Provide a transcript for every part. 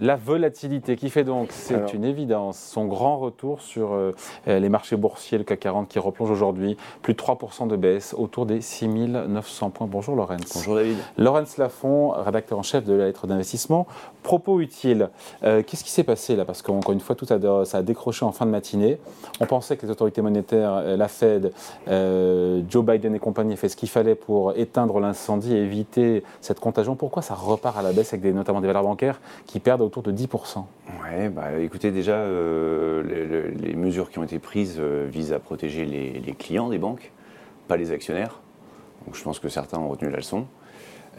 La volatilité qui fait donc, c'est une évidence, son grand retour sur euh, les marchés boursiers, le CAC 40 qui replonge aujourd'hui, plus de 3% de baisse, autour des 6900 points. Bonjour Laurence. Bonjour David. Laurence Lafont, rédacteur en chef de la lettre d'investissement. Propos utile, euh, qu'est-ce qui s'est passé là? Parce qu'encore une fois, tout a, ça a décroché en fin de matinée. On pensait que les autorités monétaires, euh, la Fed, Joe Biden et compagnie, fait ce qu'il fallait pour éteindre l'incendie et éviter cette contagion. Pourquoi ça repart à la baisse avec des, notamment des valeurs bancaires qui perdent autour de 10%. Oui, bah, écoutez, déjà, euh, les, mesures qui ont été prises euh, visent à protéger les, clients des banques, pas les actionnaires. Donc je pense que certains ont retenu la leçon.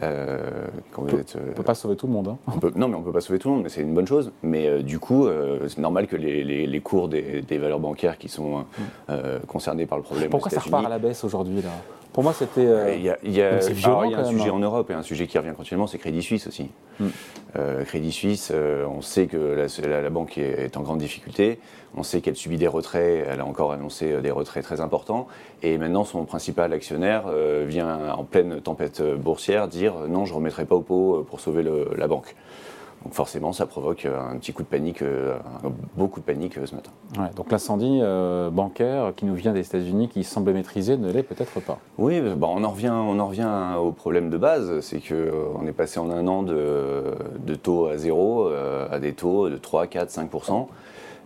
Euh, on ne peut pas sauver tout le monde. Hein. non, mais on ne peut pas sauver tout le monde, mais c'est une bonne chose. Mais du coup, c'est normal que les, cours des, valeurs bancaires qui sont mm. concernés par le problème. Pourquoi ça repart à la baisse aujourd'hui là? Pour moi, c'était. Euh, il y a, un sujet en Europe et un sujet qui revient continuellement, c'est Crédit Suisse aussi. Hmm. Euh, Crédit Suisse, euh, on sait que la, banque est, en grande difficulté. On sait qu'elle subit des retraits. Elle a encore annoncé des retraits très importants. Et maintenant, son principal actionnaire vient en pleine tempête boursière dire non, je ne remettrai pas au pot pour sauver la banque. Donc forcément, ça provoque un petit coup de panique, beaucoup de panique ce matin. donc l'incendie bancaire qui nous vient des États-Unis, qui semble maîtrisé, ne l'est peut-être pas. Oui, bah, on, en revient, on en revient au problème de base, c'est qu'on est passé en un an de, taux à zéro à des taux de 3, 4, 5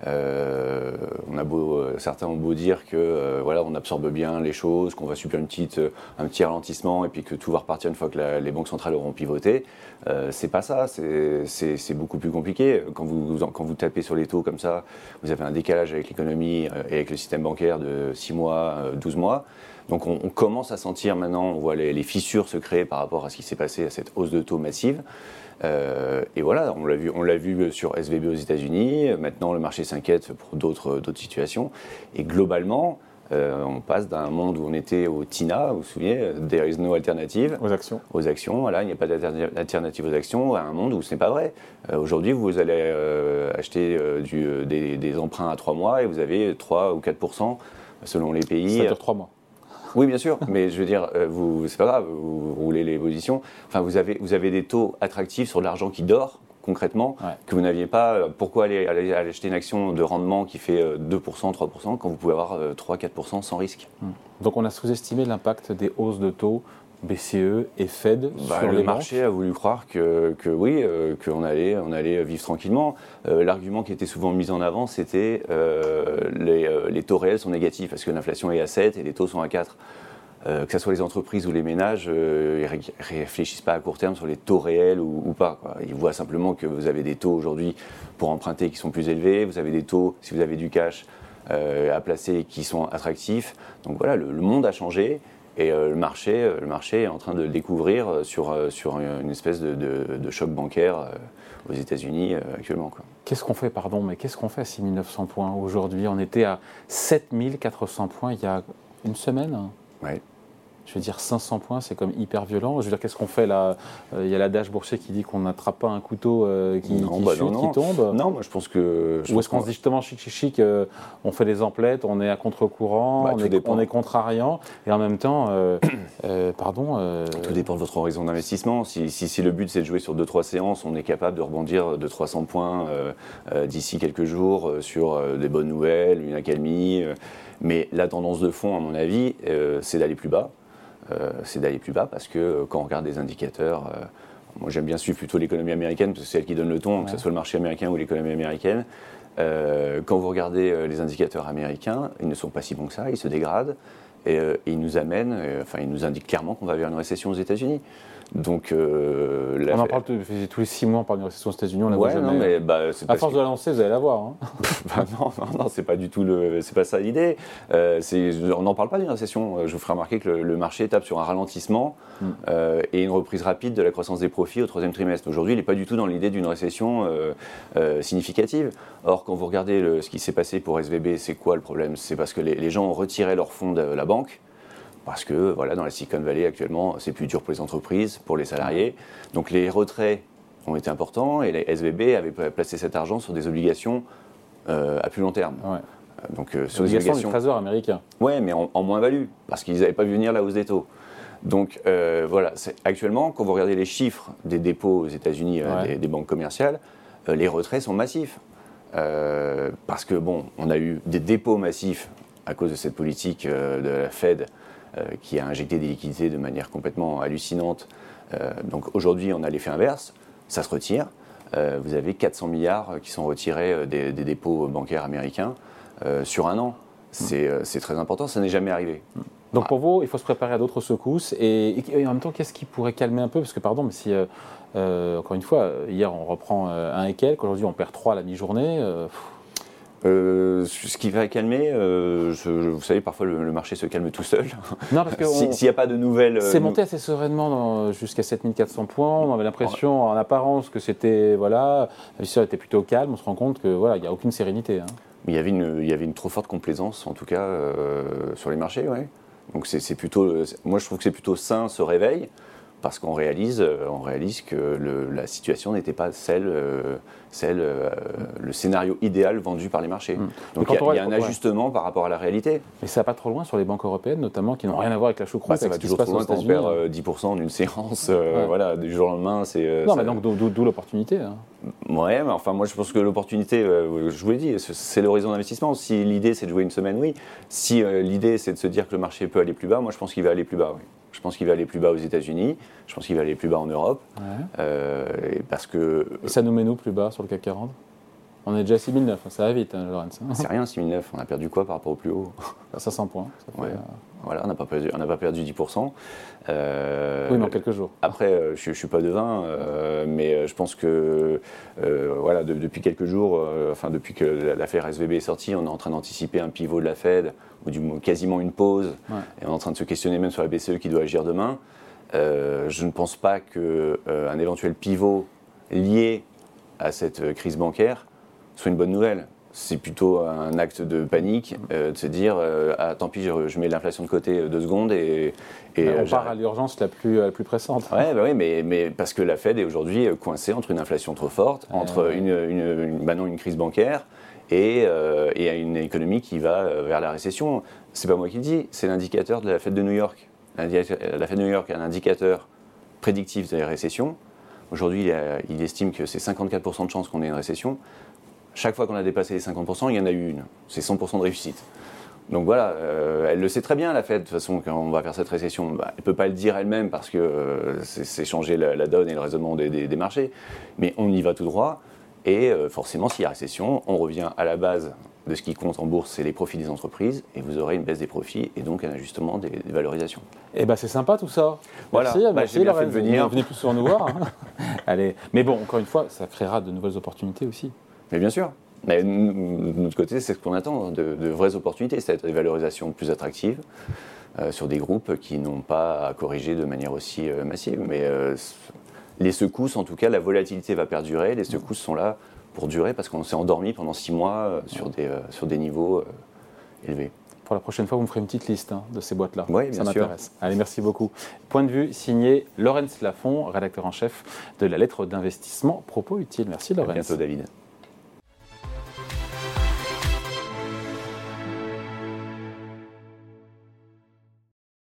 euh, on a euh, certains ont beau dire que euh, voilà, on absorbe bien les choses, qu'on va subir une petite, un petit ralentissement et puis que tout va repartir une fois que les banques centrales auront pivoté. c'est pas ça, c'est beaucoup plus compliqué. Quand vous, quand vous tapez sur les taux comme ça, vous avez un décalage avec l'économie et avec le système bancaire de 6 mois, 12 mois. Donc on, commence à sentir maintenant, on voit les, les, fissures se créer par rapport à ce qui s'est passé à cette hausse de taux massive. Euh, et voilà, on l'a vu, on l'a vu sur SVB aux États-Unis. Maintenant, le marché s'inquiète pour d'autres, d'autres situations. Et globalement, euh, on passe d'un monde où on était au TINA, vous vous souvenez, there is no alternative. Aux actions. Aux actions, voilà, il n'y a pas d'alternative aux actions, à un monde où ce n'est pas vrai. Euh, aujourd'hui, vous allez acheter du, des, des, emprunts à 3 mois et vous avez 3 ou 4% selon les pays. Ça dure 3 mois. Oui, bien sûr, mais je veux dire, euh, vous, c'est pas grave, vous roulez les positions. Enfin, vous avez, vous avez des taux attractifs sur de l'argent qui dort, concrètement, que vous n'aviez pas. Pourquoi aller, aller, acheter une action de rendement qui fait 2%, euh, 3% quand vous pouvez avoir 3-4% euh, sans risque? Hmm. Donc on a sous-estimé l'impact des hausses de taux BCE et Fed bah, sur le les marché a voulu croire que, que oui, euh, qu'on allait, on allait vivre tranquillement. Euh, l'argument qui était souvent mis en avant, c'était euh, les, les, taux réels sont négatifs parce que l'inflation est à 7 et les taux sont à 4. que ce soit les entreprises ou les ménages, ils ne réfléchissent pas à court terme sur les taux réels ou, pas. Ils voient simplement que vous avez des taux aujourd'hui pour emprunter qui sont plus élevés, vous avez des taux, si vous avez du cash, à placer qui sont attractifs. Donc voilà, le monde a changé. Et euh, le, marché, euh, le marché est en train de le découvrir euh, sur, sur une espèce de, de, choc bancaire aux États-Unis actuellement. Qu'est-ce qu'on fait, pardon, mais qu'est-ce qu'on fait à 6900 points aujourd'hui? On était à 7400 points il y a une semaine? Ouais je veux dire 500 points, c'est comme hyper violent. Je veux dire, qu'est-ce qu'on fait là? Euh, Il y a l'adage boursier qui dit qu'on n'attrape pas un couteau euh, qui, bah chute, qui tombe. Non, moi je pense que. Ou est-ce qu'on se dit justement chic, chic, chic, euh, on fait des emplettes, on est à contre-courant, bah, on, est, on, est, contrariant, et en même temps, pardon. Tout dépend de votre horizon d'investissement. Si, si, le but c'est de jouer sur 2-3 séances, on est capable de rebondir de 300 points d'ici quelques jours sur des bonnes nouvelles, une accalmie. mais la tendance de fond, à mon avis, c'est d'aller plus bas. Euh, c'est d'aller plus bas parce que euh, quand on regarde des indicateurs, euh, moi j'aime bien suivre plutôt l'économie américaine parce que c'est elle qui donne le ton, que ce soit le marché américain ou l'économie américaine. quand vous regardez les indicateurs américains, ils ne sont pas si bons que ça, ils se dégradent et, ils nous amènent, enfin ils nous indiquent clairement qu'on va vers une récession aux États-Unis. Donc, euh, on en parle tous les six mois, on parle d'une récession aux États-Unis, on la voit jamais. Non, mais, bah, à force de l'annoncer, vous allez la voir. Hein. bah, non, non, non c'est pas du tout le, c'est pas ça l'idée. Euh, on n'en parle pas d'une récession. Euh, je vous ferai remarquer que le, marché tape sur un ralentissement mm. euh, et une reprise rapide de la croissance des profits au troisième trimestre. Aujourd'hui, il n'est pas du tout dans l'idée d'une récession significative. Or, quand vous regardez ce qui s'est passé pour SVB, c'est quoi le problème? C'est parce que les, les gens ont retiré leurs fonds de la banque parce que voilà, dans la Silicon Valley actuellement, c'est plus dur pour les entreprises, pour les salariés. Donc les retraits ont été importants et les SVB avaient placé cet argent sur des obligations euh, à plus long terme. Euh, donc euh, sur des obligations du trésor américain. Ouais, mais en, moins-value parce qu'ils n'avaient pas vu venir la hausse des taux. Donc voilà, actuellement, quand vous regardez les chiffres des dépôts aux États-Unis des, banques commerciales, les retraits sont massifs. parce que, bon, on a eu des dépôts massifs à cause de cette politique de la Fed qui a injecté des liquidités de manière complètement hallucinante. donc aujourd'hui, on a l'effet inverse, ça se retire. vous avez 400 milliards qui sont retirés des, dépôts bancaires américains sur un an. C'est très important, ça n'est jamais arrivé. Donc pour vous, il faut se préparer à d'autres secousses. Et, en même temps, qu'est-ce qui pourrait calmer un peu? Parce que, pardon, mais si, euh, euh, encore une fois, hier on reprend euh, un et quelques, aujourd'hui on perd trois à la mi-journée. Ce qui va calmer, vous savez, parfois le, marché se calme tout seul. Non, parce que s'il n'y a pas de nouvelles. C'est monté assez sereinement jusqu'à 7400 points. On avait l'impression, en apparence, que c'était voilà, vie était plutôt calme. On se rend compte que voilà, il n'y a aucune sérénité. Hein. Il y avait une, il y avait une trop forte complaisance, en tout cas, sur les marchés. Donc c'est plutôt, moi je trouve que c'est plutôt sain ce réveil parce qu'on réalise, euh, on réalise que la situation n'était pas celle, euh, celle euh, le scénario idéal vendu par les marchés. Hmm. Donc il y, a, un ajustement par rapport à la réalité. Mais ça va pas trop loin sur les banques européennes, notamment, qui n'ont rien à voir avec la choucroute. Bah, ça va toujours trop loin quand on perd 10% en une séance, voilà, du jour au lendemain. C'est, non, mais donc d'où l'opportunité. Hein. Ouais, mais enfin, moi je pense que l'opportunité, je vous l'ai dit, c'est l'horizon d'investissement. Si l'idée c'est de jouer une semaine, oui. Si l'idée c'est de se dire que le marché peut aller plus bas, moi je pense qu'il va aller plus bas, oui. Je pense qu'il va aller plus bas aux États-Unis. Je pense qu'il va aller plus bas en Europe. Euh, parce que. Et ça nous met nous plus bas sur le CAC 40 on est déjà à 6009, ça va vite, hein, Lorenz. C'est rien, 6009. On a perdu quoi par rapport au plus haut? 500 points. Euh, voilà, on n'a pas, perdu, pas perdu 10%. Euh, oui, mais en quelques jours. Après, euh, je ne suis pas devin, mais je pense que voilà, depuis quelques jours, enfin depuis que l'affaire SVB est sortie, on est en train d'anticiper un pivot de la Fed, ou du, quasiment une pause, et on est en train de se questionner même sur la BCE qui doit agir demain. je ne pense pas qu'un éventuel pivot lié à cette crise bancaire soit une bonne nouvelle. C'est plutôt un acte de panique euh, de se dire euh, ah, tant pis, je, mets l'inflation de côté euh, deux secondes et. et on part à l'urgence la plus, la plus pressante. Ouais, bah oui, mais, mais, parce que la Fed est aujourd'hui coincée entre une inflation trop forte, entre une, une, bah une, crise bancaire et, et, une économie qui va vers la récession. C'est pas moi qui le dis, c'est l'indicateur de la Fed de New York. La Fed de New York a un indicateur prédictif de la récession. Aujourd'hui, il, il, estime que c'est 54% de chances qu'on ait une récession. Chaque fois qu'on a dépassé les 50%, il y en a eu une. C'est 100% de réussite. Donc voilà, euh, elle le sait très bien, la Fed, de toute façon, quand on va faire cette récession. Bah, elle ne peut pas le dire elle-même parce que euh, c'est changer la, donne et le raisonnement des, marchés. Mais on y va tout droit. Et euh, forcément, s'il y a récession, on revient à la base de ce qui compte en bourse, c'est les profits des entreprises. Et vous aurez une baisse des profits et donc un ajustement des, valorisations. Et eh ben c'est sympa tout ça. Voilà, merci, bah, merci bien fait de venir. Venez plus souvent nous voir. Hein. Allez. Mais bon, encore une fois, ça créera de nouvelles opportunités aussi. Mais bien sûr. Mais de notre côté, c'est ce qu'on attend, de, vraies opportunités, c'est-à-dire des valorisations plus attractives euh, sur des groupes qui n'ont pas à corriger de manière aussi euh, massive. Mais euh, les secousses, en tout cas, la volatilité va perdurer. Les secousses sont là pour durer parce qu'on s'est endormi pendant six mois sur, des, sur des niveaux élevés. Pour la prochaine fois, vous me ferez une petite liste hein, de ces boîtes-là. Oui, bien Ça m'intéresse. Allez, merci beaucoup. Point de vue signé Laurence Lafont, rédacteur en chef de la lettre d'investissement Propos Utile. Merci Laurence. À bientôt David.